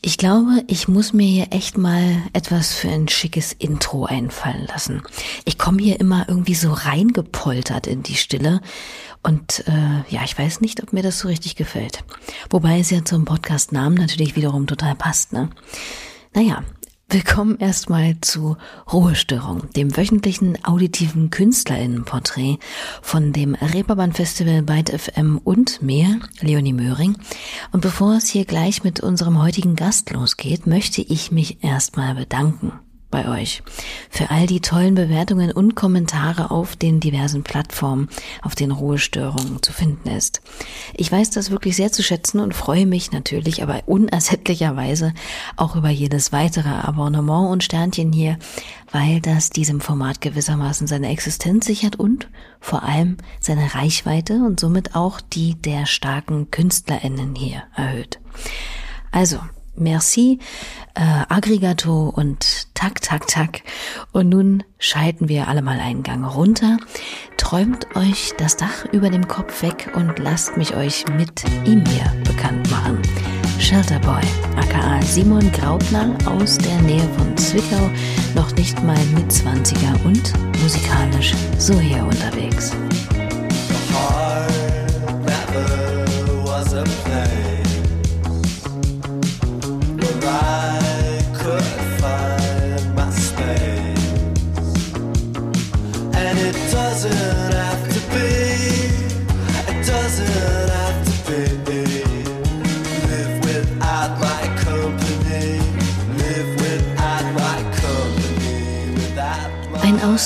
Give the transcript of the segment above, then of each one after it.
Ich glaube, ich muss mir hier echt mal etwas für ein schickes Intro einfallen lassen. Ich komme hier immer irgendwie so reingepoltert in die Stille und äh, ja, ich weiß nicht, ob mir das so richtig gefällt. Wobei es ja zum Podcast-Namen natürlich wiederum total passt, ne? Naja, Willkommen erstmal zu Ruhestörung, dem wöchentlichen auditiven KünstlerInnenporträt von dem Reeperbahn Festival Byte FM und mir, Leonie Möhring. Und bevor es hier gleich mit unserem heutigen Gast losgeht, möchte ich mich erstmal bedanken bei euch für all die tollen Bewertungen und Kommentare auf den diversen Plattformen, auf denen Ruhestörungen zu finden ist. Ich weiß das wirklich sehr zu schätzen und freue mich natürlich, aber unersättlicherweise auch über jedes weitere Abonnement und Sternchen hier, weil das diesem Format gewissermaßen seine Existenz sichert und vor allem seine Reichweite und somit auch die der starken KünstlerInnen hier erhöht. Also, Merci, äh, Aggregato und Tak, Tak, Tak. Und nun schalten wir alle mal einen Gang runter. Träumt euch das Dach über dem Kopf weg und lasst mich euch mit ihm hier bekannt machen. Shelterboy, aka Simon Graupner aus der Nähe von Zwickau, noch nicht mal mit 20er und musikalisch so hier unterwegs.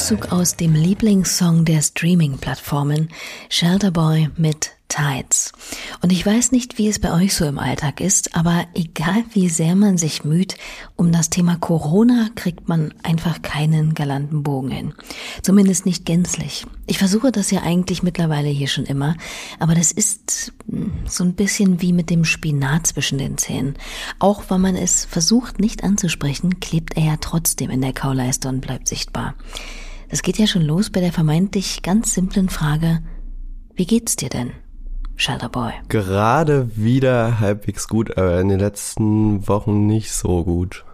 Auszug aus dem Lieblingssong der Streaming-Plattformen Shelterboy mit Tides. Und ich weiß nicht, wie es bei euch so im Alltag ist, aber egal wie sehr man sich müht, um das Thema Corona kriegt man einfach keinen galanten Bogen hin. Zumindest nicht gänzlich. Ich versuche das ja eigentlich mittlerweile hier schon immer, aber das ist hm, so ein bisschen wie mit dem Spinat zwischen den Zähnen. Auch wenn man es versucht nicht anzusprechen, klebt er ja trotzdem in der Kauleiste und bleibt sichtbar. Das geht ja schon los bei der vermeintlich ganz simplen Frage, wie geht's dir denn? Shelterboy. Gerade wieder halbwegs gut, aber in den letzten Wochen nicht so gut.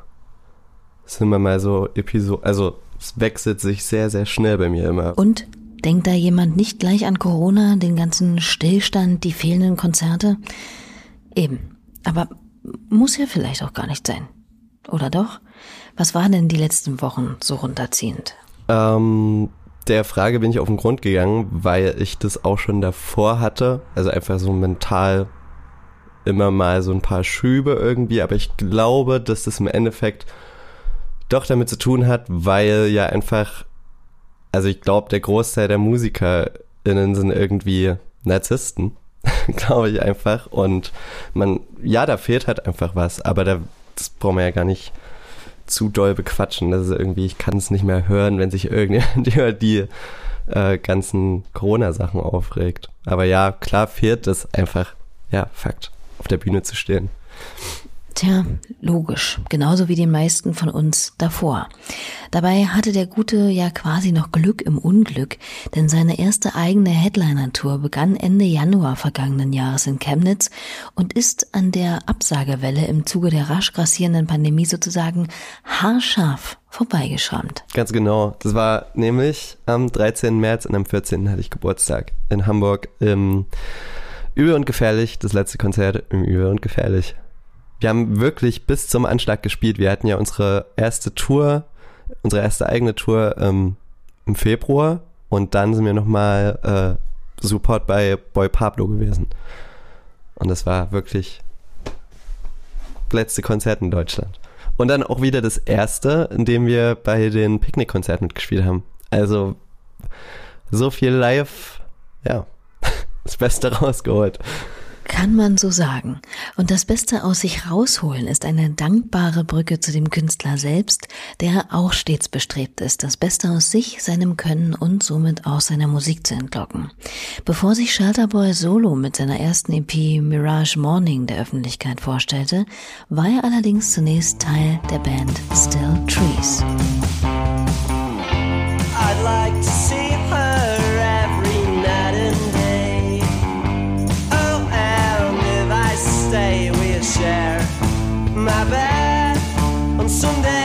Das sind immer mal so Episoden, also es wechselt sich sehr, sehr schnell bei mir immer. Und denkt da jemand nicht gleich an Corona, den ganzen Stillstand, die fehlenden Konzerte? Eben. Aber muss ja vielleicht auch gar nicht sein. Oder doch? Was war denn die letzten Wochen so runterziehend? Ähm, der Frage bin ich auf den Grund gegangen, weil ich das auch schon davor hatte. Also einfach so mental immer mal so ein paar Schübe irgendwie. Aber ich glaube, dass das im Endeffekt doch damit zu tun hat, weil ja einfach, also ich glaube, der Großteil der MusikerInnen sind irgendwie Narzissten. glaube ich einfach. Und man, ja, da fehlt halt einfach was. Aber da, das brauchen wir ja gar nicht zu doll bequatschen. Das ist irgendwie, ich kann es nicht mehr hören, wenn sich irgendjemand über die äh, ganzen Corona-Sachen aufregt. Aber ja, klar fehlt es einfach, ja, Fakt, auf der Bühne zu stehen. Tja, logisch. Genauso wie die meisten von uns davor. Dabei hatte der Gute ja quasi noch Glück im Unglück, denn seine erste eigene Headliner-Tour begann Ende Januar vergangenen Jahres in Chemnitz und ist an der Absagewelle im Zuge der rasch grassierenden Pandemie sozusagen haarscharf vorbeigeschrammt. Ganz genau. Das war nämlich am 13. März und am 14. hatte ich Geburtstag in Hamburg im Übel und Gefährlich, das letzte Konzert im Übel und Gefährlich wir haben wirklich bis zum Anschlag gespielt. Wir hatten ja unsere erste Tour, unsere erste eigene Tour ähm, im Februar und dann sind wir nochmal äh, Support bei Boy Pablo gewesen. Und das war wirklich letzte Konzert in Deutschland. Und dann auch wieder das erste, in dem wir bei den Picknickkonzerten mitgespielt haben. Also so viel live, ja, das Beste rausgeholt. Kann man so sagen. Und das Beste aus sich rausholen ist eine dankbare Brücke zu dem Künstler selbst, der auch stets bestrebt ist, das Beste aus sich, seinem Können und somit auch seiner Musik zu entlocken. Bevor sich Shelterboy solo mit seiner ersten EP Mirage Morning der Öffentlichkeit vorstellte, war er allerdings zunächst Teil der Band Still Trees. I'd like to see my bed on Sunday.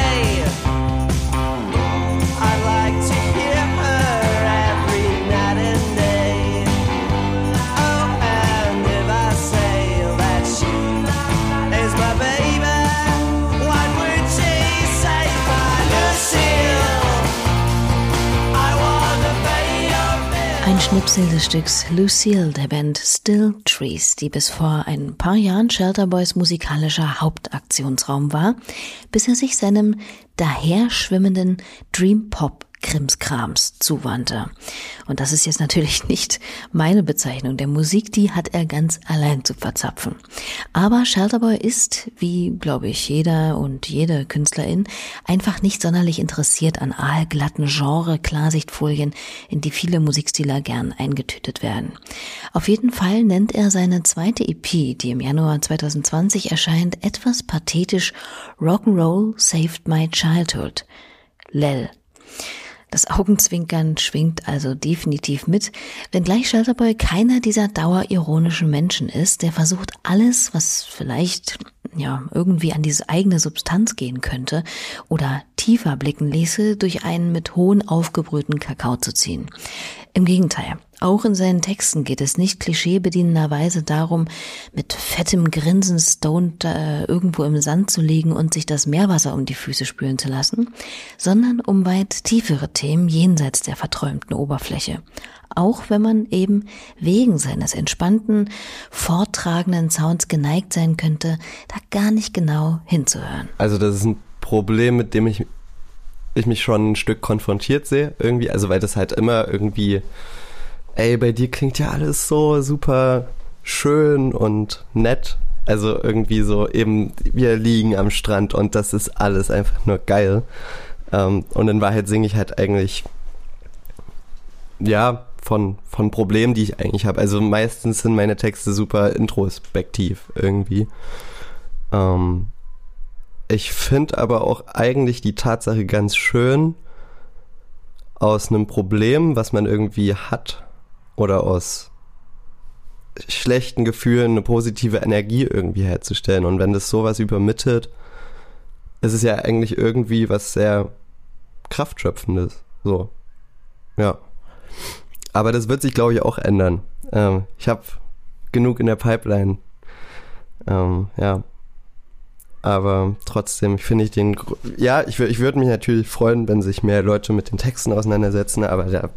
Schnipsel des Stücks Lucille der Band Still Trees, die bis vor ein paar Jahren Shelterboys musikalischer Hauptaktionsraum war, bis er sich seinem daherschwimmenden Dream Pop Krimskrams zuwandte. Und das ist jetzt natürlich nicht meine Bezeichnung der Musik, die hat er ganz allein zu verzapfen. Aber Shelterboy ist, wie glaube ich jeder und jede Künstlerin, einfach nicht sonderlich interessiert an aalglatten Genre-Klarsichtfolien, in die viele Musikstile gern eingetütet werden. Auf jeden Fall nennt er seine zweite EP, die im Januar 2020 erscheint, etwas pathetisch Rock'n'Roll Saved My Childhood. Lel. Das Augenzwinkern schwingt also definitiv mit, wenngleich Shelterboy keiner dieser dauerironischen Menschen ist, der versucht alles, was vielleicht ja irgendwie an diese eigene Substanz gehen könnte oder tiefer blicken ließe, durch einen mit hohen aufgebrühten Kakao zu ziehen. Im Gegenteil, auch in seinen Texten geht es nicht klischeebedienenderweise darum, mit fettem Grinsen stoned äh, irgendwo im Sand zu liegen und sich das Meerwasser um die Füße spülen zu lassen, sondern um weit tiefere Themen jenseits der verträumten Oberfläche. Auch wenn man eben wegen seines entspannten, vortragenden Sounds geneigt sein könnte, da gar nicht genau hinzuhören. Also das ist ein Problem, mit dem ich, ich mich schon ein Stück konfrontiert sehe, irgendwie. Also weil das halt immer irgendwie, ey, bei dir klingt ja alles so super schön und nett. Also irgendwie so eben, wir liegen am Strand und das ist alles einfach nur geil. Ähm, und in Wahrheit singe ich halt eigentlich, ja, von, von Problemen, die ich eigentlich habe. Also meistens sind meine Texte super introspektiv irgendwie. Ähm, ich finde aber auch eigentlich die Tatsache ganz schön, aus einem Problem, was man irgendwie hat, oder aus schlechten Gefühlen eine positive Energie irgendwie herzustellen. Und wenn das sowas übermittelt, ist es ja eigentlich irgendwie was sehr kraftschöpfendes. So. Ja. Aber das wird sich, glaube ich, auch ändern. Ähm, ich habe genug in der Pipeline. Ähm, ja. Aber trotzdem finde ich den. Ja, ich, ich würde mich natürlich freuen, wenn sich mehr Leute mit den Texten auseinandersetzen, aber der.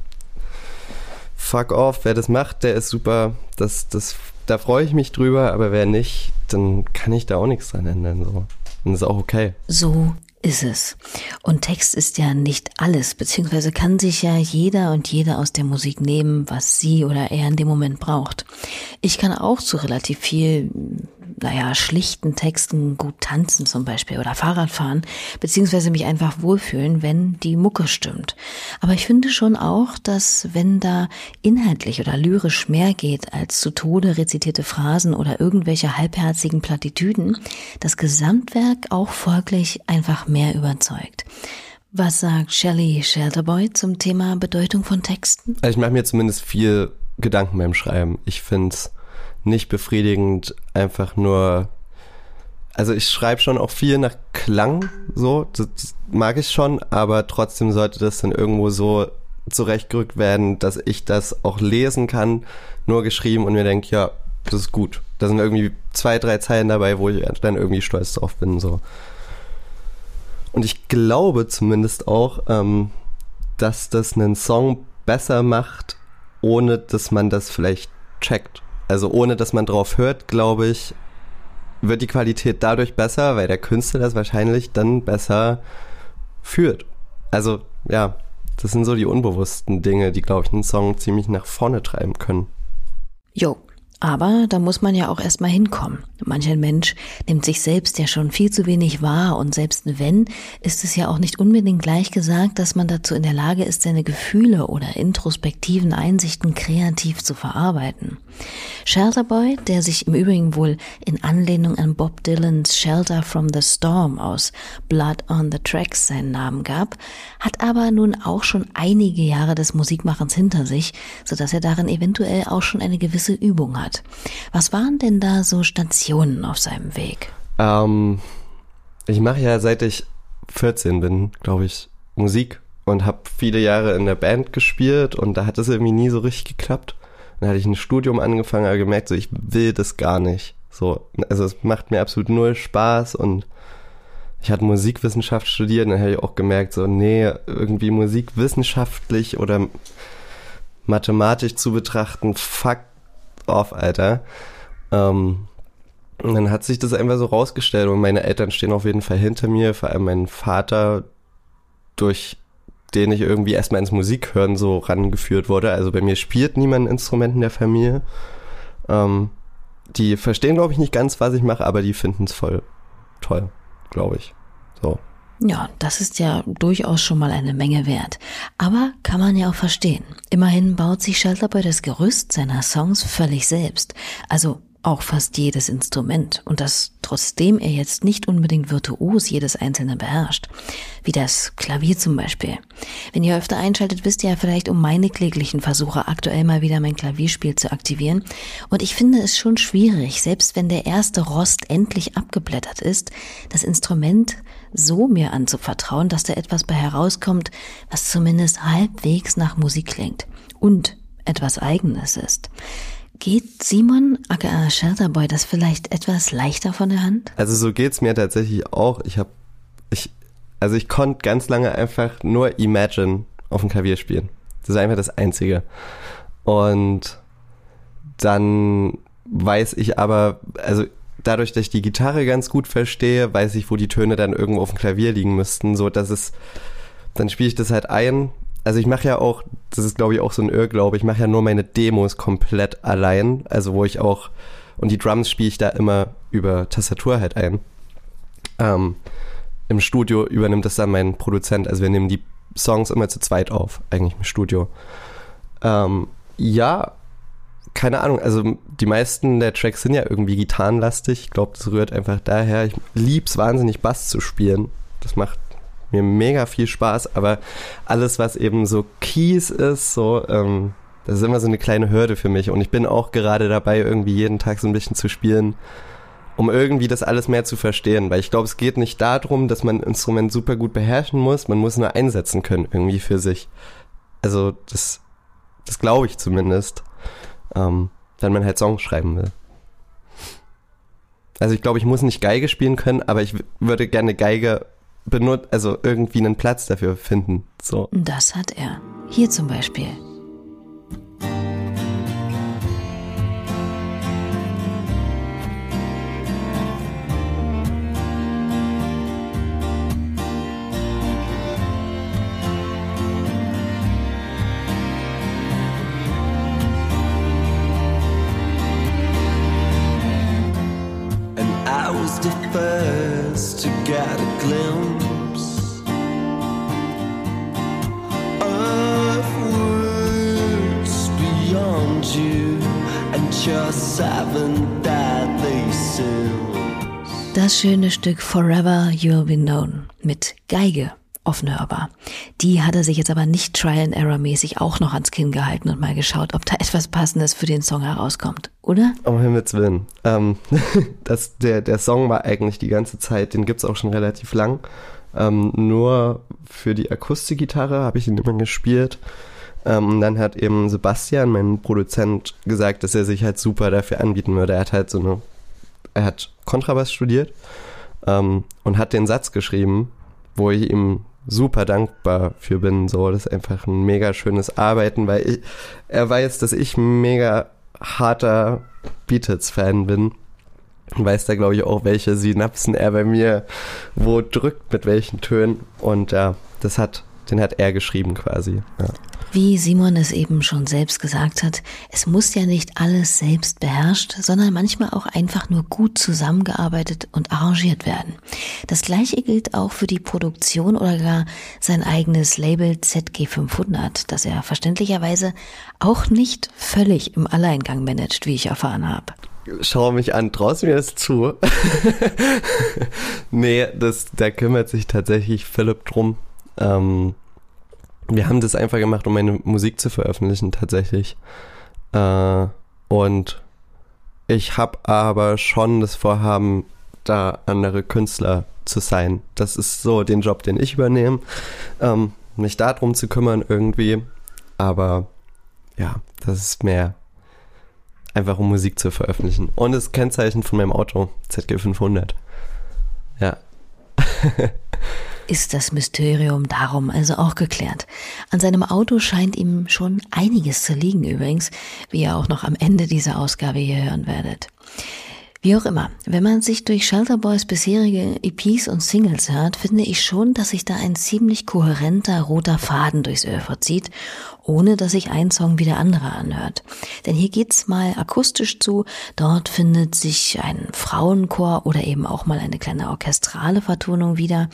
Fuck off, wer das macht, der ist super. Das, das, da freue ich mich drüber, aber wer nicht, dann kann ich da auch nichts dran ändern. So. Und ist auch okay. So ist es. Und Text ist ja nicht alles, beziehungsweise kann sich ja jeder und jede aus der Musik nehmen, was sie oder er in dem Moment braucht. Ich kann auch zu relativ viel, naja, schlichten Texten gut tanzen zum Beispiel oder Fahrrad fahren, beziehungsweise mich einfach wohlfühlen, wenn die Mucke stimmt. Aber ich finde schon auch, dass wenn da inhaltlich oder lyrisch mehr geht als zu Tode rezitierte Phrasen oder irgendwelche halbherzigen Plattitüden, das Gesamtwerk auch folglich einfach mehr überzeugt. Was sagt Shelley Shelterboy zum Thema Bedeutung von Texten? Also ich mache mir zumindest viel Gedanken beim Schreiben. Ich finde es nicht befriedigend, einfach nur. Also ich schreibe schon auch viel nach Klang, so, das mag ich schon, aber trotzdem sollte das dann irgendwo so zurechtgerückt werden, dass ich das auch lesen kann, nur geschrieben und mir denke, ja, das ist gut. Da sind irgendwie zwei, drei Zeilen dabei, wo ich dann irgendwie stolz drauf bin, so. Und ich glaube zumindest auch, ähm, dass das einen Song besser macht, ohne dass man das vielleicht checkt. Also ohne dass man drauf hört, glaube ich, wird die Qualität dadurch besser, weil der Künstler das wahrscheinlich dann besser führt. Also ja, das sind so die unbewussten Dinge, die, glaube ich, einen Song ziemlich nach vorne treiben können. Jo, aber da muss man ja auch erstmal hinkommen. Manch ein Mensch nimmt sich selbst ja schon viel zu wenig wahr und selbst wenn, ist es ja auch nicht unbedingt gleich gesagt, dass man dazu in der Lage ist, seine Gefühle oder introspektiven Einsichten kreativ zu verarbeiten. Shelterboy, der sich im Übrigen wohl in Anlehnung an Bob Dylans Shelter from the Storm aus Blood on the Tracks seinen Namen gab, hat aber nun auch schon einige Jahre des Musikmachens hinter sich, sodass er darin eventuell auch schon eine gewisse Übung hat. Was waren denn da so Stationen auf seinem Weg? Ähm, ich mache ja seit ich 14 bin, glaube ich, Musik und habe viele Jahre in der Band gespielt und da hat es irgendwie nie so richtig geklappt. Dann hatte ich ein Studium angefangen, aber gemerkt, so ich will das gar nicht. So, also es macht mir absolut null Spaß und ich hatte Musikwissenschaft studiert und dann habe ich auch gemerkt, so nee, irgendwie musikwissenschaftlich oder mathematisch zu betrachten, fuck off, Alter. Ähm, und dann hat sich das einfach so rausgestellt und meine Eltern stehen auf jeden Fall hinter mir, vor allem mein Vater, durch den ich irgendwie erstmal ins Musikhören so rangeführt wurde. Also bei mir spielt niemand ein Instrument in der Familie. Ähm, die verstehen, glaube ich, nicht ganz, was ich mache, aber die finden es voll toll, glaube ich. So. Ja, das ist ja durchaus schon mal eine Menge wert. Aber kann man ja auch verstehen. Immerhin baut sich Shelterboy das Gerüst seiner Songs völlig selbst. Also auch fast jedes Instrument und das trotzdem er jetzt nicht unbedingt virtuos jedes einzelne beherrscht. Wie das Klavier zum Beispiel. Wenn ihr öfter einschaltet, wisst ihr ja vielleicht um meine kläglichen Versuche, aktuell mal wieder mein Klavierspiel zu aktivieren. Und ich finde es schon schwierig, selbst wenn der erste Rost endlich abgeblättert ist, das Instrument so mir anzuvertrauen, dass da etwas bei herauskommt, was zumindest halbwegs nach Musik klingt und etwas Eigenes ist. Geht Simon aka Shelterboy das vielleicht etwas leichter von der Hand? Also so geht's mir tatsächlich auch. Ich habe ich also ich konnte ganz lange einfach nur Imagine auf dem Klavier spielen. Das ist einfach das einzige. Und dann weiß ich aber, also dadurch, dass ich die Gitarre ganz gut verstehe, weiß ich, wo die Töne dann irgendwo auf dem Klavier liegen müssten, so dass es dann spiele ich das halt ein. Also ich mache ja auch, das ist glaube ich auch so ein Irrglaube, ich mache ja nur meine Demos komplett allein, also wo ich auch und die Drums spiele ich da immer über Tastatur halt ein. Ähm, Im Studio übernimmt das dann mein Produzent, also wir nehmen die Songs immer zu zweit auf, eigentlich im Studio. Ähm, ja, keine Ahnung, also die meisten der Tracks sind ja irgendwie gitarrenlastig. Ich glaube, das rührt einfach daher. Ich lieb's wahnsinnig, Bass zu spielen. Das macht mir mega viel Spaß, aber alles, was eben so Keys ist, so, ähm, das ist immer so eine kleine Hürde für mich. Und ich bin auch gerade dabei, irgendwie jeden Tag so ein bisschen zu spielen, um irgendwie das alles mehr zu verstehen. Weil ich glaube, es geht nicht darum, dass man ein Instrument super gut beherrschen muss, man muss nur einsetzen können, irgendwie für sich. Also, das, das glaube ich zumindest ähm, wenn man halt Songs schreiben will. Also ich glaube, ich muss nicht Geige spielen können, aber ich würde gerne Geige benutzen, also irgendwie einen Platz dafür finden. So. Das hat er. Hier zum Beispiel. Schöne Stück Forever You'll Be Known mit Geige offen hörbar. Die hat er sich jetzt aber nicht Trial and Error mäßig auch noch ans Kinn gehalten und mal geschaut, ob da etwas Passendes für den Song herauskommt, oder? Um Himmels Willen. Ähm, das, der, der Song war eigentlich die ganze Zeit, den gibt's auch schon relativ lang. Ähm, nur für die Akustikgitarre habe ich ihn immer gespielt. Ähm, und dann hat eben Sebastian, mein Produzent, gesagt, dass er sich halt super dafür anbieten würde. Er hat halt so eine, er hat Kontrabass studiert ähm, und hat den Satz geschrieben, wo ich ihm super dankbar für bin. So, das ist einfach ein mega schönes Arbeiten, weil ich, er weiß, dass ich ein mega harter Beatles-Fan bin. Weiß da, glaube ich, auch, welche Synapsen er bei mir wo drückt, mit welchen Tönen. Und ja, das hat, den hat er geschrieben quasi. Ja. Wie Simon es eben schon selbst gesagt hat, es muss ja nicht alles selbst beherrscht, sondern manchmal auch einfach nur gut zusammengearbeitet und arrangiert werden. Das gleiche gilt auch für die Produktion oder gar sein eigenes Label ZG500, das er verständlicherweise auch nicht völlig im Alleingang managt, wie ich erfahren habe. Schau mich an, traust mir das zu? nee, das, da kümmert sich tatsächlich Philipp drum. Ähm, wir haben das einfach gemacht, um meine Musik zu veröffentlichen, tatsächlich. Äh, und ich habe aber schon das Vorhaben, da andere Künstler zu sein. Das ist so den Job, den ich übernehme, ähm, mich darum zu kümmern irgendwie. Aber ja, das ist mehr einfach um Musik zu veröffentlichen. Und das Kennzeichen von meinem Auto, ZG500. Ja. ist das Mysterium darum also auch geklärt. An seinem Auto scheint ihm schon einiges zu liegen übrigens, wie ihr auch noch am Ende dieser Ausgabe hier hören werdet. Wie auch immer, wenn man sich durch Shelter Boys bisherige EPs und Singles hört, finde ich schon, dass sich da ein ziemlich kohärenter roter Faden durchs Öhr zieht, ohne dass sich ein Song wie der andere anhört. Denn hier geht's mal akustisch zu, dort findet sich ein Frauenchor oder eben auch mal eine kleine orchestrale Vertonung wieder.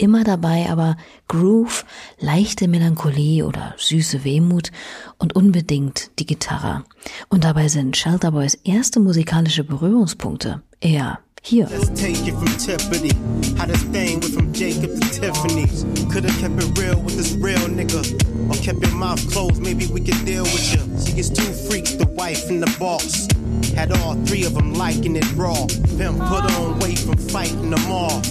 Immer dabei aber Groove, leichte Melancholie oder süße Wehmut und unbedingt die Gitarre. Und dabei sind Shelter Boys erste musikalische Berührungspunkte eher hier. Let's take it from Tiffany. How thing went from Jacob to Tiffany's. Could've kept it real with this real nigga. Or kept your mouth closed, maybe we could deal with you. She gets two freaks, the wife and the boss. Had all three of them liking it raw. Pimp put on weight from fighting them all.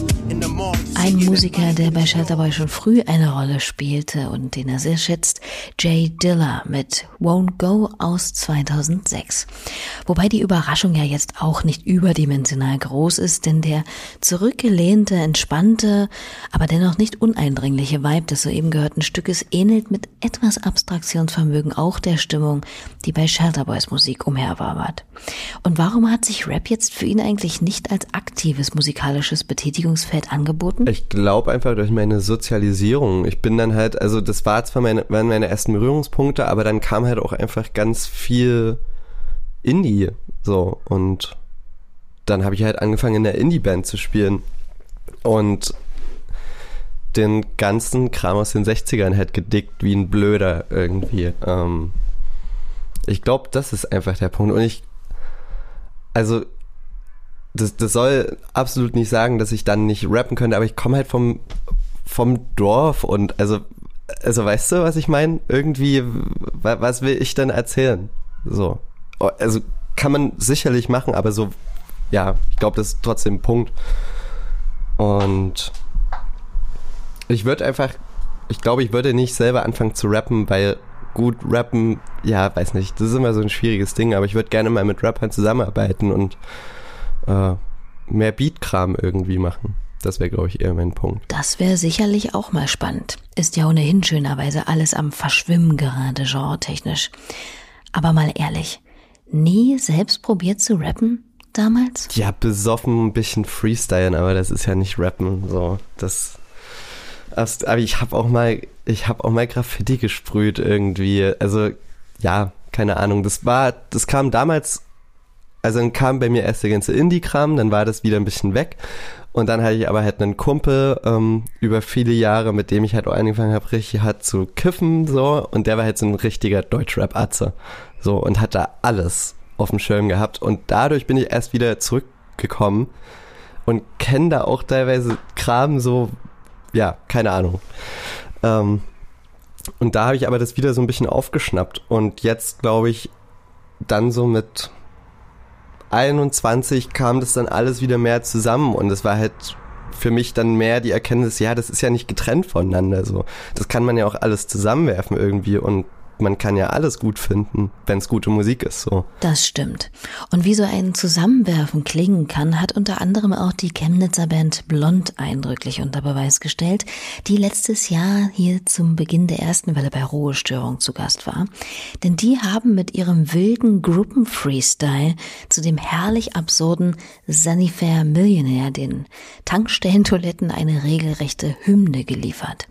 Ein Musiker, der bei Shelterboy schon früh eine Rolle spielte und den er sehr schätzt, Jay Diller mit Won't Go aus 2006. Wobei die Überraschung ja jetzt auch nicht überdimensional groß ist, denn der zurückgelehnte, entspannte, aber dennoch nicht uneindringliche Vibe des soeben gehörten Stückes ähnelt mit etwas Abstraktionsvermögen auch der Stimmung, die bei Shelterboys Musik umherwabert. Und warum hat sich Rap jetzt für ihn eigentlich nicht als aktives musikalisches Betätigungsfeld angeboten? Ich glaube einfach durch meine Sozialisierung. Ich bin dann halt, also das war zwar meine, waren meine ersten Berührungspunkte, aber dann kam halt auch einfach ganz viel Indie so und dann habe ich halt angefangen in der Indie-Band zu spielen und den ganzen Kram aus den 60ern halt gedickt wie ein Blöder irgendwie. Ähm, ich glaube, das ist einfach der Punkt. Und ich, also, das, das soll absolut nicht sagen, dass ich dann nicht rappen könnte, aber ich komme halt vom, vom Dorf und also, also weißt du, was ich meine? Irgendwie, wa- was will ich denn erzählen? So. Also kann man sicherlich machen, aber so, ja, ich glaube, das ist trotzdem ein Punkt. Und ich würde einfach, ich glaube, ich würde nicht selber anfangen zu rappen, weil gut rappen, ja, weiß nicht, das ist immer so ein schwieriges Ding, aber ich würde gerne mal mit Rappern zusammenarbeiten und äh, mehr Beatkram irgendwie machen. Das wäre, glaube ich, eher mein Punkt. Das wäre sicherlich auch mal spannend. Ist ja ohnehin schönerweise alles am Verschwimmen gerade, genre-technisch. Aber mal ehrlich, nie selbst probiert zu rappen damals? Ja, besoffen ein bisschen freestylen, aber das ist ja nicht rappen, so. Das, aber ich habe auch mal, ich habe auch mal Graffiti gesprüht irgendwie. Also, ja, keine Ahnung. Das war, das kam damals, also dann kam bei mir erst der ganze Indie-Kram, dann war das wieder ein bisschen weg. Und dann hatte ich aber halt einen Kumpel ähm, über viele Jahre, mit dem ich halt auch angefangen habe, richtig hart zu kiffen, so. Und der war halt so ein richtiger Deutschrap-Atze. So, und hat da alles auf dem Schirm gehabt. Und dadurch bin ich erst wieder zurückgekommen und kenne da auch teilweise Kram so, ja, keine Ahnung. Ähm, und da habe ich aber das wieder so ein bisschen aufgeschnappt. Und jetzt glaube ich, dann so mit 21 kam das dann alles wieder mehr zusammen und es war halt für mich dann mehr die Erkenntnis, ja, das ist ja nicht getrennt voneinander so. Das kann man ja auch alles zusammenwerfen irgendwie und man kann ja alles gut finden, wenn es gute Musik ist so. Das stimmt. Und wie so ein Zusammenwerfen klingen kann, hat unter anderem auch die Chemnitzer Band Blond eindrücklich unter Beweis gestellt, die letztes Jahr hier zum Beginn der ersten Welle bei Ruhestörung zu Gast war. Denn die haben mit ihrem wilden Gruppen-Freestyle zu dem herrlich absurden Sunnyfair Millionaire den Tankstellentoiletten eine regelrechte Hymne geliefert.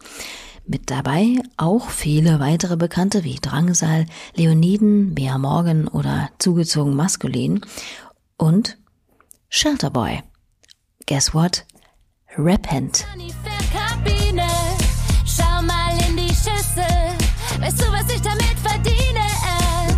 Mit dabei auch viele weitere Bekannte wie Drangsal, Leoniden, Bea Morgan oder zugezogen maskulin und Shelterboy. Guess what? Kabine. Schau mal in die Schüssel. Weißt du, was ich damit?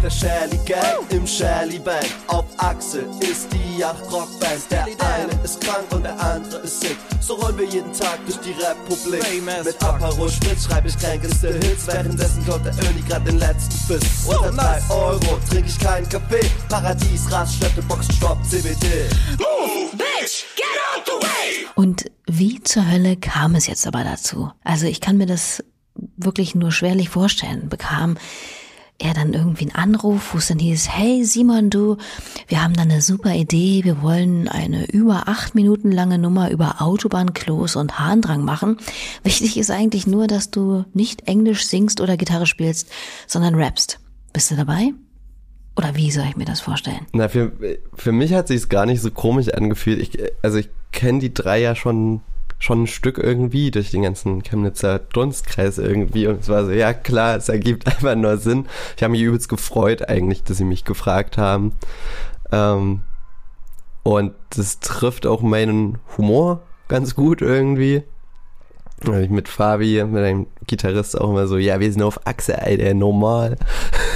Der Shelly Gang im Shelly Band. Auf Achse ist die Yacht Rockband. Der eine ist krank und der andere ist sick. So rollen wir jeden Tag durch die Republik. Mit Aparo Spritz schreibe ich kränkeste Hits. Währenddessen kommt der Öni grad den letzten Biss. Unter 3 Euro trink ich keinen Kaffee. Paradies, Raststätte, Boxenstopp, CBD. Und wie zur Hölle kam es jetzt aber dazu? Also ich kann mir das wirklich nur schwerlich vorstellen. Bekam er dann irgendwie einen Anruf, wo es dann hieß, hey Simon, du, wir haben da eine super Idee, wir wollen eine über acht Minuten lange Nummer über Autobahnklos und Harndrang machen. Wichtig ist eigentlich nur, dass du nicht Englisch singst oder Gitarre spielst, sondern rappst. Bist du dabei? Oder wie soll ich mir das vorstellen? Na, für, für mich hat sich's gar nicht so komisch angefühlt. Ich, also ich kenne die drei ja schon schon ein Stück irgendwie durch den ganzen Chemnitzer Dunstkreis irgendwie und es war so, ja klar, es ergibt einfach nur Sinn. Ich habe mich übelst gefreut eigentlich, dass sie mich gefragt haben. Ähm, und das trifft auch meinen Humor ganz gut irgendwie. Weil ich mit Fabi, mit einem Gitarrist auch immer so, ja, wir sind auf Achse, Alter, normal.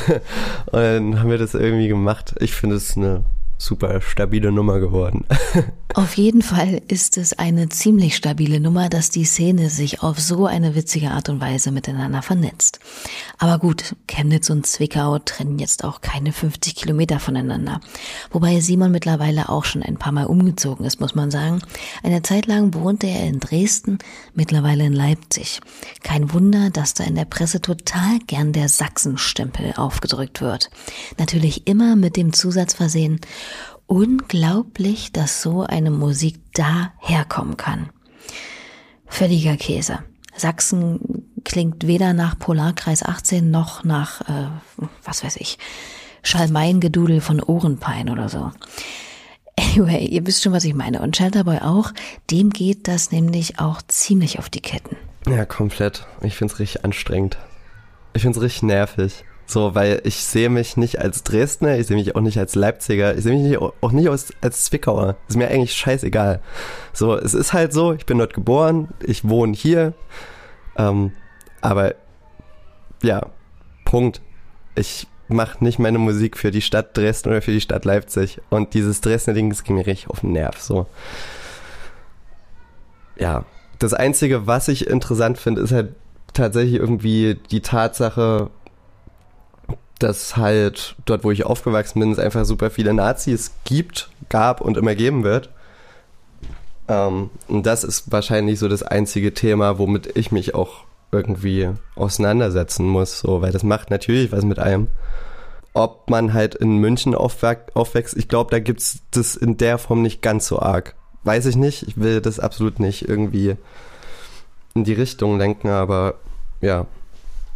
und dann haben wir das irgendwie gemacht. Ich finde es eine super stabile Nummer geworden. Auf jeden Fall ist es eine ziemlich stabile Nummer, dass die Szene sich auf so eine witzige Art und Weise miteinander vernetzt. Aber gut, Chemnitz und Zwickau trennen jetzt auch keine 50 Kilometer voneinander. Wobei Simon mittlerweile auch schon ein paar Mal umgezogen ist, muss man sagen. Eine Zeit lang wohnte er in Dresden, mittlerweile in Leipzig. Kein Wunder, dass da in der Presse total gern der Sachsenstempel aufgedrückt wird. Natürlich immer mit dem Zusatz versehen, unglaublich, dass so eine Musik da herkommen kann. Völliger Käse. Sachsen klingt weder nach Polarkreis 18 noch nach, äh, was weiß ich, Schalmeingedudel von Ohrenpein oder so. Anyway, ihr wisst schon, was ich meine. Und Shelterboy auch, dem geht das nämlich auch ziemlich auf die Ketten. Ja, komplett. Ich find's richtig anstrengend. Ich find's richtig nervig. So, weil ich sehe mich nicht als Dresdner, ich sehe mich auch nicht als Leipziger, ich sehe mich nicht, auch nicht als, als Zwickauer. Ist mir eigentlich scheißegal. So, es ist halt so, ich bin dort geboren, ich wohne hier, ähm, aber ja, Punkt. Ich mache nicht meine Musik für die Stadt Dresden oder für die Stadt Leipzig. Und dieses Dresdner Ding, das ging mir richtig auf den Nerv. So. Ja. Das Einzige, was ich interessant finde, ist halt tatsächlich irgendwie die Tatsache, dass halt dort, wo ich aufgewachsen bin, es einfach super viele Nazis gibt, gab und immer geben wird. Ähm, und das ist wahrscheinlich so das einzige Thema, womit ich mich auch irgendwie auseinandersetzen muss, so, weil das macht natürlich was mit einem. Ob man halt in München aufwächst, ich glaube, da gibt's das in der Form nicht ganz so arg. Weiß ich nicht, ich will das absolut nicht irgendwie in die Richtung lenken, aber ja,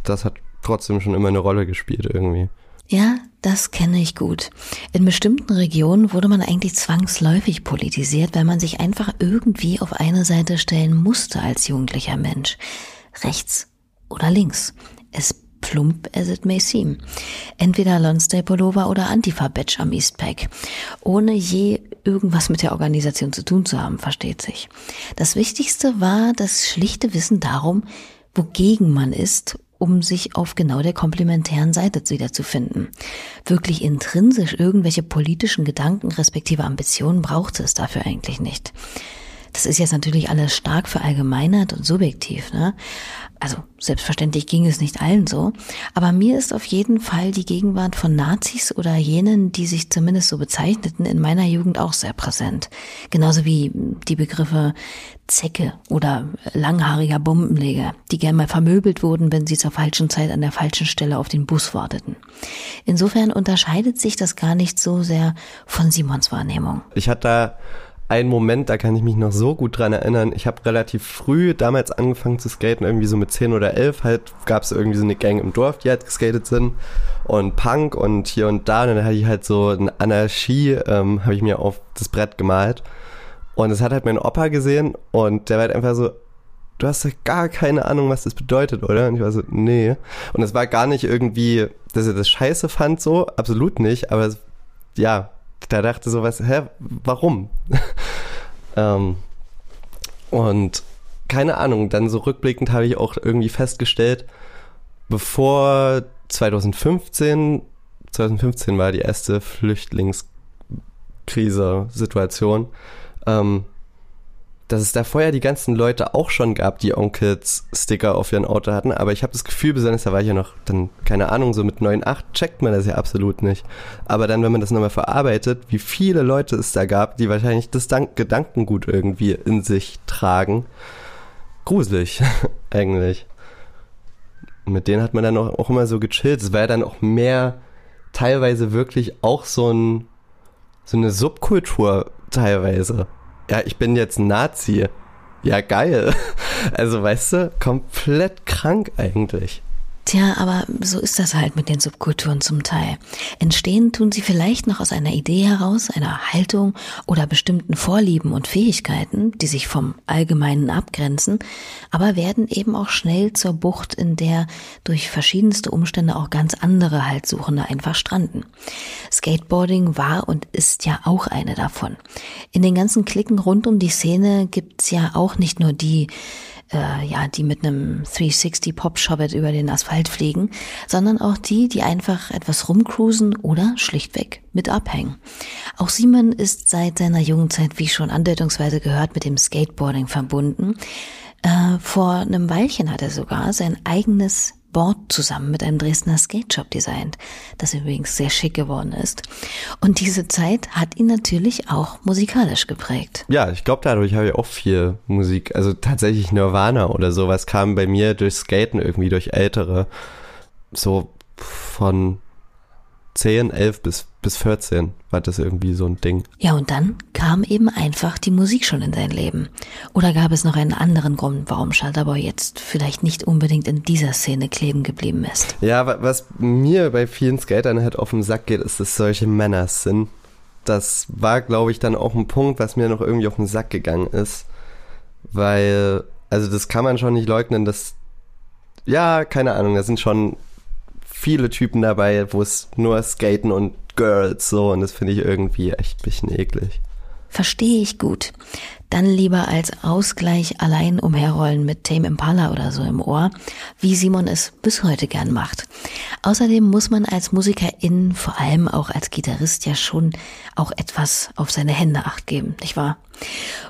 das hat trotzdem schon immer eine Rolle gespielt irgendwie. Ja, das kenne ich gut. In bestimmten Regionen wurde man eigentlich zwangsläufig politisiert, weil man sich einfach irgendwie auf eine Seite stellen musste als jugendlicher Mensch. Rechts oder links. Es plump as it may seem. Entweder Lonsdale Pullover oder Antifa-Badge am Eastpack. Ohne je irgendwas mit der Organisation zu tun zu haben, versteht sich. Das Wichtigste war das schlichte Wissen darum, wogegen man ist um sich auf genau der komplementären Seite wiederzufinden. Wirklich intrinsisch irgendwelche politischen Gedanken respektive Ambitionen braucht es dafür eigentlich nicht. Das ist jetzt natürlich alles stark verallgemeinert und subjektiv, ne? Also selbstverständlich ging es nicht allen so, aber mir ist auf jeden Fall die Gegenwart von Nazis oder jenen, die sich zumindest so bezeichneten, in meiner Jugend auch sehr präsent. Genauso wie die Begriffe Zecke oder langhaariger Bombenleger, die gern mal vermöbelt wurden, wenn sie zur falschen Zeit an der falschen Stelle auf den Bus warteten. Insofern unterscheidet sich das gar nicht so sehr von Simons Wahrnehmung. Ich hatte einen Moment, da kann ich mich noch so gut dran erinnern. Ich habe relativ früh damals angefangen zu skaten, irgendwie so mit 10 oder 11 halt gab es irgendwie so eine Gang im Dorf, die halt geskatet sind. Und Punk und hier und da. Und dann hatte ich halt so eine Anarchie, ähm, habe ich mir auf das Brett gemalt. Und das hat halt mein Opa gesehen. Und der war halt einfach so, du hast ja gar keine Ahnung, was das bedeutet, oder? Und ich war so, nee. Und es war gar nicht irgendwie, dass er das scheiße fand, so, absolut nicht, aber es, ja, da dachte so was, hä, warum? ähm, und keine Ahnung, dann so rückblickend habe ich auch irgendwie festgestellt, bevor 2015, 2015 war die erste Flüchtlingskrise-Situation, ähm, dass es da vorher die ganzen Leute auch schon gab, die Onkels-Sticker auf ihren Auto hatten, aber ich habe das Gefühl, besonders da war ich ja noch dann, keine Ahnung, so mit 9, 8 checkt man das ja absolut nicht. Aber dann, wenn man das nochmal verarbeitet, wie viele Leute es da gab, die wahrscheinlich das Dank Gedankengut irgendwie in sich tragen, gruselig eigentlich. Mit denen hat man dann auch, auch immer so gechillt. Es war ja dann auch mehr teilweise wirklich auch so ein so eine Subkultur teilweise. Ja, ich bin jetzt Nazi. Ja, geil. Also, weißt du, komplett krank eigentlich. Tja, aber so ist das halt mit den Subkulturen zum Teil. Entstehen tun sie vielleicht noch aus einer Idee heraus, einer Haltung oder bestimmten Vorlieben und Fähigkeiten, die sich vom Allgemeinen abgrenzen, aber werden eben auch schnell zur Bucht, in der durch verschiedenste Umstände auch ganz andere Haltsuchende einfach stranden. Skateboarding war und ist ja auch eine davon. In den ganzen Klicken rund um die Szene gibt's ja auch nicht nur die, äh, ja, die mit einem 360 Pop Shobbit über den Asphalt fliegen, sondern auch die, die einfach etwas rumcruisen oder schlichtweg mit abhängen. Auch Simon ist seit seiner jungen Zeit, wie schon andeutungsweise gehört, mit dem Skateboarding verbunden. Äh, vor einem Weilchen hat er sogar sein eigenes Board zusammen mit einem Dresdner Skate Shop designt, das übrigens sehr schick geworden ist. Und diese Zeit hat ihn natürlich auch musikalisch geprägt. Ja, ich glaube, dadurch habe ich auch viel Musik. Also tatsächlich Nirvana oder sowas kam bei mir durch Skaten irgendwie durch Ältere. So von 10, 11 bis, bis 14 war das irgendwie so ein Ding. Ja, und dann kam eben einfach die Musik schon in sein Leben. Oder gab es noch einen anderen Grund, warum Schalterboy jetzt vielleicht nicht unbedingt in dieser Szene kleben geblieben ist? Ja, wa- was mir bei vielen Skatern halt auf den Sack geht, ist, dass solche Männer sind. Das war, glaube ich, dann auch ein Punkt, was mir noch irgendwie auf den Sack gegangen ist. Weil, also das kann man schon nicht leugnen, dass, ja, keine Ahnung, da sind schon viele Typen dabei, wo es nur Skaten und Girls so und das finde ich irgendwie echt ein bisschen eklig. Verstehe ich gut. Dann lieber als Ausgleich allein umherrollen mit Tame Impala oder so im Ohr, wie Simon es bis heute gern macht. Außerdem muss man als Musikerin, vor allem auch als Gitarrist, ja schon auch etwas auf seine Hände acht geben, nicht wahr?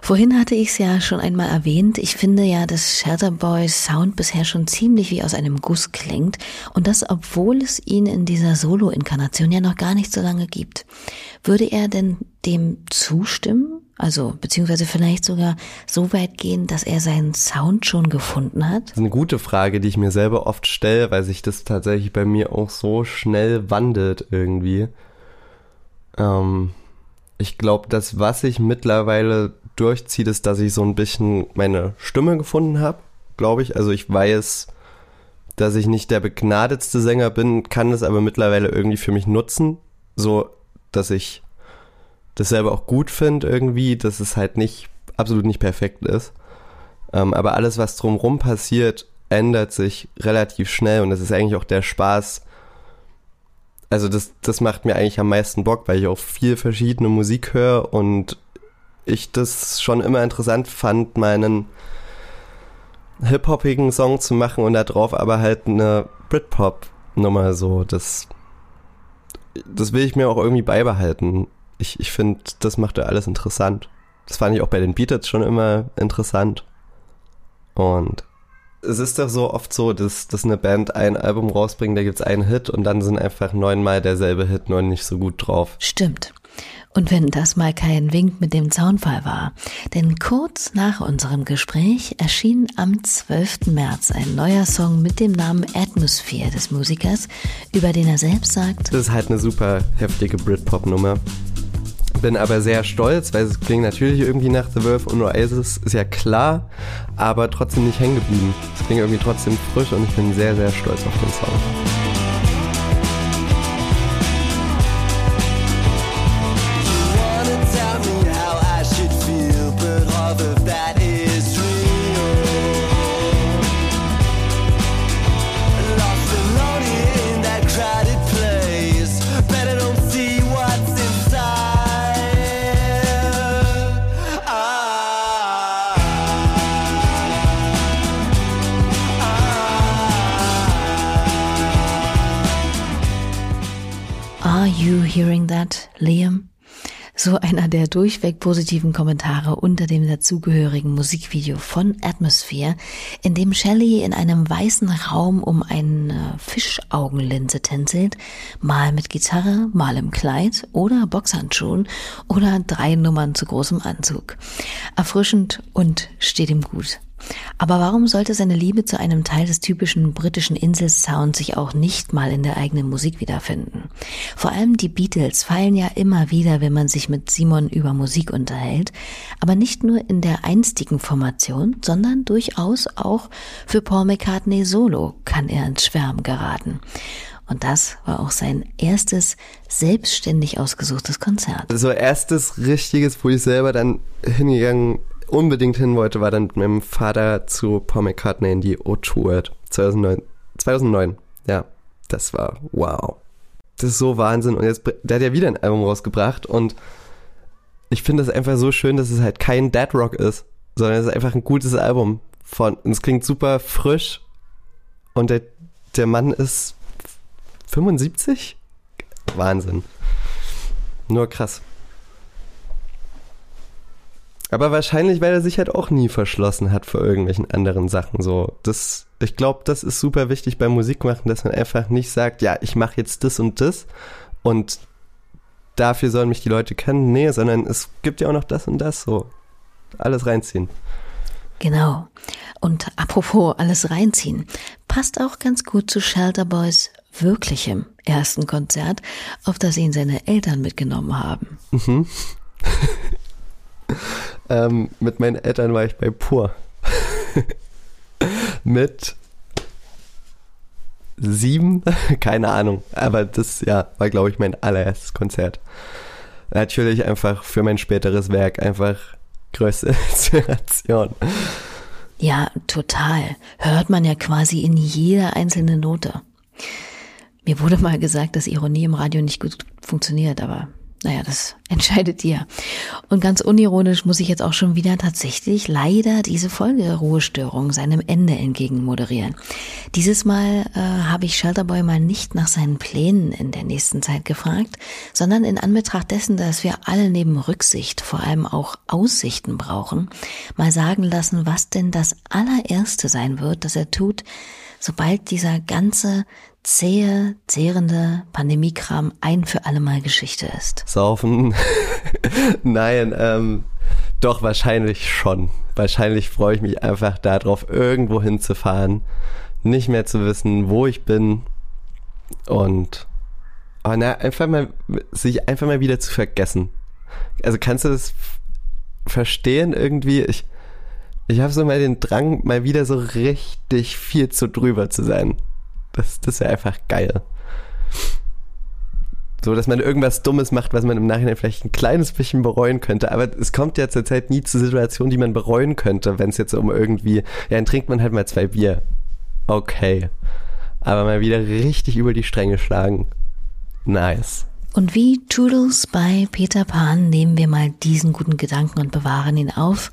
Vorhin hatte ich es ja schon einmal erwähnt. Ich finde ja, dass Shelter Boys Sound bisher schon ziemlich wie aus einem Guss klingt und das, obwohl es ihn in dieser Solo-Inkarnation ja noch gar nicht so lange gibt. Würde er denn dem zustimmen? Also, beziehungsweise vielleicht sogar so weit gehen, dass er seinen Sound schon gefunden hat? Das ist eine gute Frage, die ich mir selber oft stelle, weil sich das tatsächlich bei mir auch so schnell wandelt irgendwie. Ähm, ich glaube, das, was ich mittlerweile durchzieht, ist, dass ich so ein bisschen meine Stimme gefunden habe, glaube ich. Also ich weiß, dass ich nicht der begnadetste Sänger bin, kann es aber mittlerweile irgendwie für mich nutzen, so dass ich das selber auch gut finde irgendwie, dass es halt nicht absolut nicht perfekt ist. Ähm, aber alles, was drumherum passiert, ändert sich relativ schnell und das ist eigentlich auch der Spaß. Also das, das macht mir eigentlich am meisten Bock, weil ich auch viel verschiedene Musik höre und ich das schon immer interessant fand, meinen hip-hoppigen Song zu machen und da drauf aber halt eine Britpop-Nummer so. Das, das will ich mir auch irgendwie beibehalten. Ich, ich finde, das macht ja alles interessant. Das fand ich auch bei den Beatles schon immer interessant. Und es ist doch so oft so, dass, dass eine Band ein Album rausbringt, da gibt's einen Hit und dann sind einfach neunmal derselbe Hit, nur nicht so gut drauf. Stimmt. Und wenn das mal kein Wink mit dem Zaunfall war. Denn kurz nach unserem Gespräch erschien am 12. März ein neuer Song mit dem Namen Atmosphere des Musikers, über den er selbst sagt, Das ist halt eine super heftige Britpop-Nummer. Bin aber sehr stolz, weil es klingt natürlich irgendwie nach The Verve und Oasis, ist ja klar, aber trotzdem nicht hängen geblieben. Es klingt irgendwie trotzdem frisch und ich bin sehr, sehr stolz auf den Song. Hearing that, Liam? So einer der durchweg positiven Kommentare unter dem dazugehörigen Musikvideo von Atmosphere, in dem Shelley in einem weißen Raum um eine Fischaugenlinse tänzelt, mal mit Gitarre, mal im Kleid oder Boxhandschuhen oder drei Nummern zu großem Anzug. Erfrischend und steht ihm gut. Aber warum sollte seine Liebe zu einem Teil des typischen britischen Inselsounds sich auch nicht mal in der eigenen Musik wiederfinden? Vor allem die Beatles fallen ja immer wieder, wenn man sich mit Simon über Musik unterhält, aber nicht nur in der einstigen Formation, sondern durchaus auch für Paul McCartney solo kann er ins Schwärmen geraten. Und das war auch sein erstes selbstständig ausgesuchtes Konzert. So erstes richtiges, wo ich selber dann hingegangen unbedingt hin wollte, war dann mit meinem Vater zu Paul McCartney in die O2 2009. 2009, ja. Das war wow. Das ist so Wahnsinn. Und jetzt, der hat ja wieder ein Album rausgebracht und ich finde es einfach so schön, dass es halt kein Dead Rock ist, sondern es ist einfach ein gutes Album. Von, und es klingt super frisch und der, der Mann ist 75? Wahnsinn. Nur krass. Aber wahrscheinlich, weil er sich halt auch nie verschlossen hat vor irgendwelchen anderen Sachen. So, das, ich glaube, das ist super wichtig beim Musikmachen, dass man einfach nicht sagt, ja, ich mache jetzt das und das und dafür sollen mich die Leute kennen. Nee, sondern es gibt ja auch noch das und das. So, alles reinziehen. Genau. Und apropos alles reinziehen, passt auch ganz gut zu Shelter Boys wirklichem ersten Konzert, auf das ihn seine Eltern mitgenommen haben. Mhm. ähm, mit meinen Eltern war ich bei Pur. mit sieben, keine Ahnung. Aber das ja war, glaube ich, mein allererstes Konzert. Natürlich einfach für mein späteres Werk einfach größte Inspiration. Ja, total. Hört man ja quasi in jeder einzelnen Note. Mir wurde mal gesagt, dass Ironie im Radio nicht gut funktioniert, aber naja, das entscheidet ihr. Und ganz unironisch muss ich jetzt auch schon wieder tatsächlich leider diese Folge Ruhestörung seinem Ende entgegen moderieren. Dieses Mal äh, habe ich Shelterboy mal nicht nach seinen Plänen in der nächsten Zeit gefragt, sondern in Anbetracht dessen, dass wir alle neben Rücksicht vor allem auch Aussichten brauchen, mal sagen lassen, was denn das allererste sein wird, das er tut, sobald dieser ganze zähe, zehrende Pandemiekram ein für alle Mal Geschichte ist? Saufen? Nein, ähm, doch wahrscheinlich schon. Wahrscheinlich freue ich mich einfach darauf, irgendwo hinzufahren, nicht mehr zu wissen, wo ich bin und oh, na, einfach mal sich einfach mal wieder zu vergessen. Also kannst du das verstehen irgendwie? Ich ich habe so mal den Drang, mal wieder so richtig viel zu drüber zu sein. Das, das wäre einfach geil. So, dass man irgendwas Dummes macht, was man im Nachhinein vielleicht ein kleines bisschen bereuen könnte. Aber es kommt ja zurzeit nie zu Situationen, die man bereuen könnte, wenn es jetzt um irgendwie, ja, dann trinkt man halt mal zwei Bier. Okay. Aber mal wieder richtig über die Stränge schlagen. Nice. Und wie Toodles bei Peter Pan nehmen wir mal diesen guten Gedanken und bewahren ihn auf.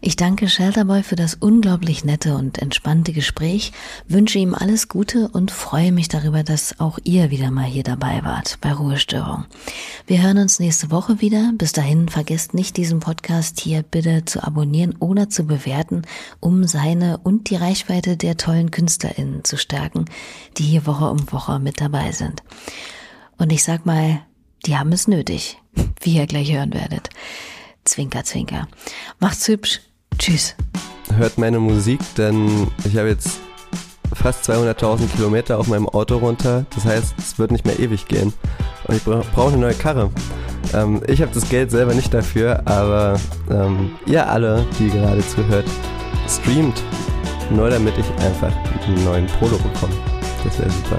Ich danke Shelterboy für das unglaublich nette und entspannte Gespräch, wünsche ihm alles Gute und freue mich darüber, dass auch ihr wieder mal hier dabei wart bei Ruhestörung. Wir hören uns nächste Woche wieder. Bis dahin vergesst nicht, diesen Podcast hier bitte zu abonnieren oder zu bewerten, um seine und die Reichweite der tollen KünstlerInnen zu stärken, die hier Woche um Woche mit dabei sind. Und ich sag mal, die haben es nötig, wie ihr gleich hören werdet. Zwinker, zwinker. Macht's hübsch. Tschüss. Hört meine Musik, denn ich habe jetzt fast 200.000 Kilometer auf meinem Auto runter. Das heißt, es wird nicht mehr ewig gehen. Und ich brauche eine neue Karre. Ähm, ich habe das Geld selber nicht dafür, aber ähm, ihr alle, die gerade zuhört, streamt. Nur damit ich einfach einen neuen Polo bekomme. Das wäre super.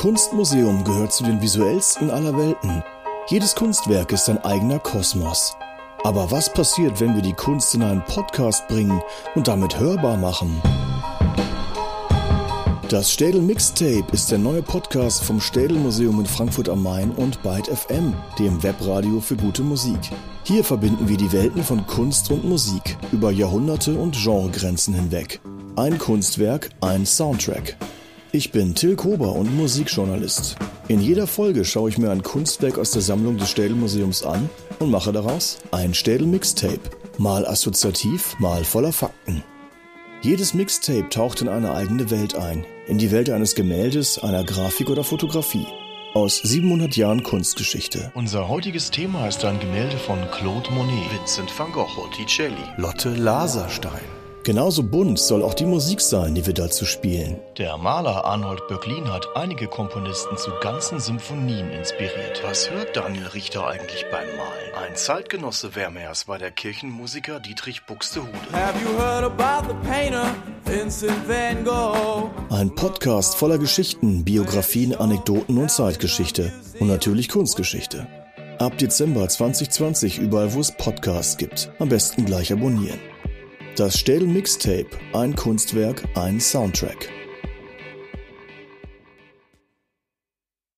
Kunstmuseum gehört zu den visuellsten aller Welten. Jedes Kunstwerk ist ein eigener Kosmos. Aber was passiert, wenn wir die Kunst in einen Podcast bringen und damit hörbar machen? Das Städel Mixtape ist der neue Podcast vom Städel Museum in Frankfurt am Main und Byte FM, dem Webradio für gute Musik. Hier verbinden wir die Welten von Kunst und Musik über Jahrhunderte und Genregrenzen hinweg. Ein Kunstwerk, ein Soundtrack. Ich bin Till Kober und Musikjournalist. In jeder Folge schaue ich mir ein Kunstwerk aus der Sammlung des Städel Museums an und mache daraus ein Städel Mixtape. Mal assoziativ, mal voller Fakten. Jedes Mixtape taucht in eine eigene Welt ein, in die Welt eines Gemäldes, einer Grafik oder Fotografie. Aus 700 Jahren Kunstgeschichte. Unser heutiges Thema ist ein Gemälde von Claude Monet, Vincent van Gogh, Botticelli, Lotte Laserstein. Genauso bunt soll auch die Musik sein, die wir dazu spielen. Der Maler Arnold Böcklin hat einige Komponisten zu ganzen Symphonien inspiriert. Was hört Daniel Richter eigentlich beim Malen? Ein Zeitgenosse Vermeers war der Kirchenmusiker Dietrich Buxtehude. Have you heard about the painter Vincent van Gogh? Ein Podcast voller Geschichten, Biografien, Anekdoten und Zeitgeschichte. Und natürlich Kunstgeschichte. Ab Dezember 2020 überall, wo es Podcasts gibt. Am besten gleich abonnieren. Das Städel Mixtape, ein Kunstwerk, ein Soundtrack.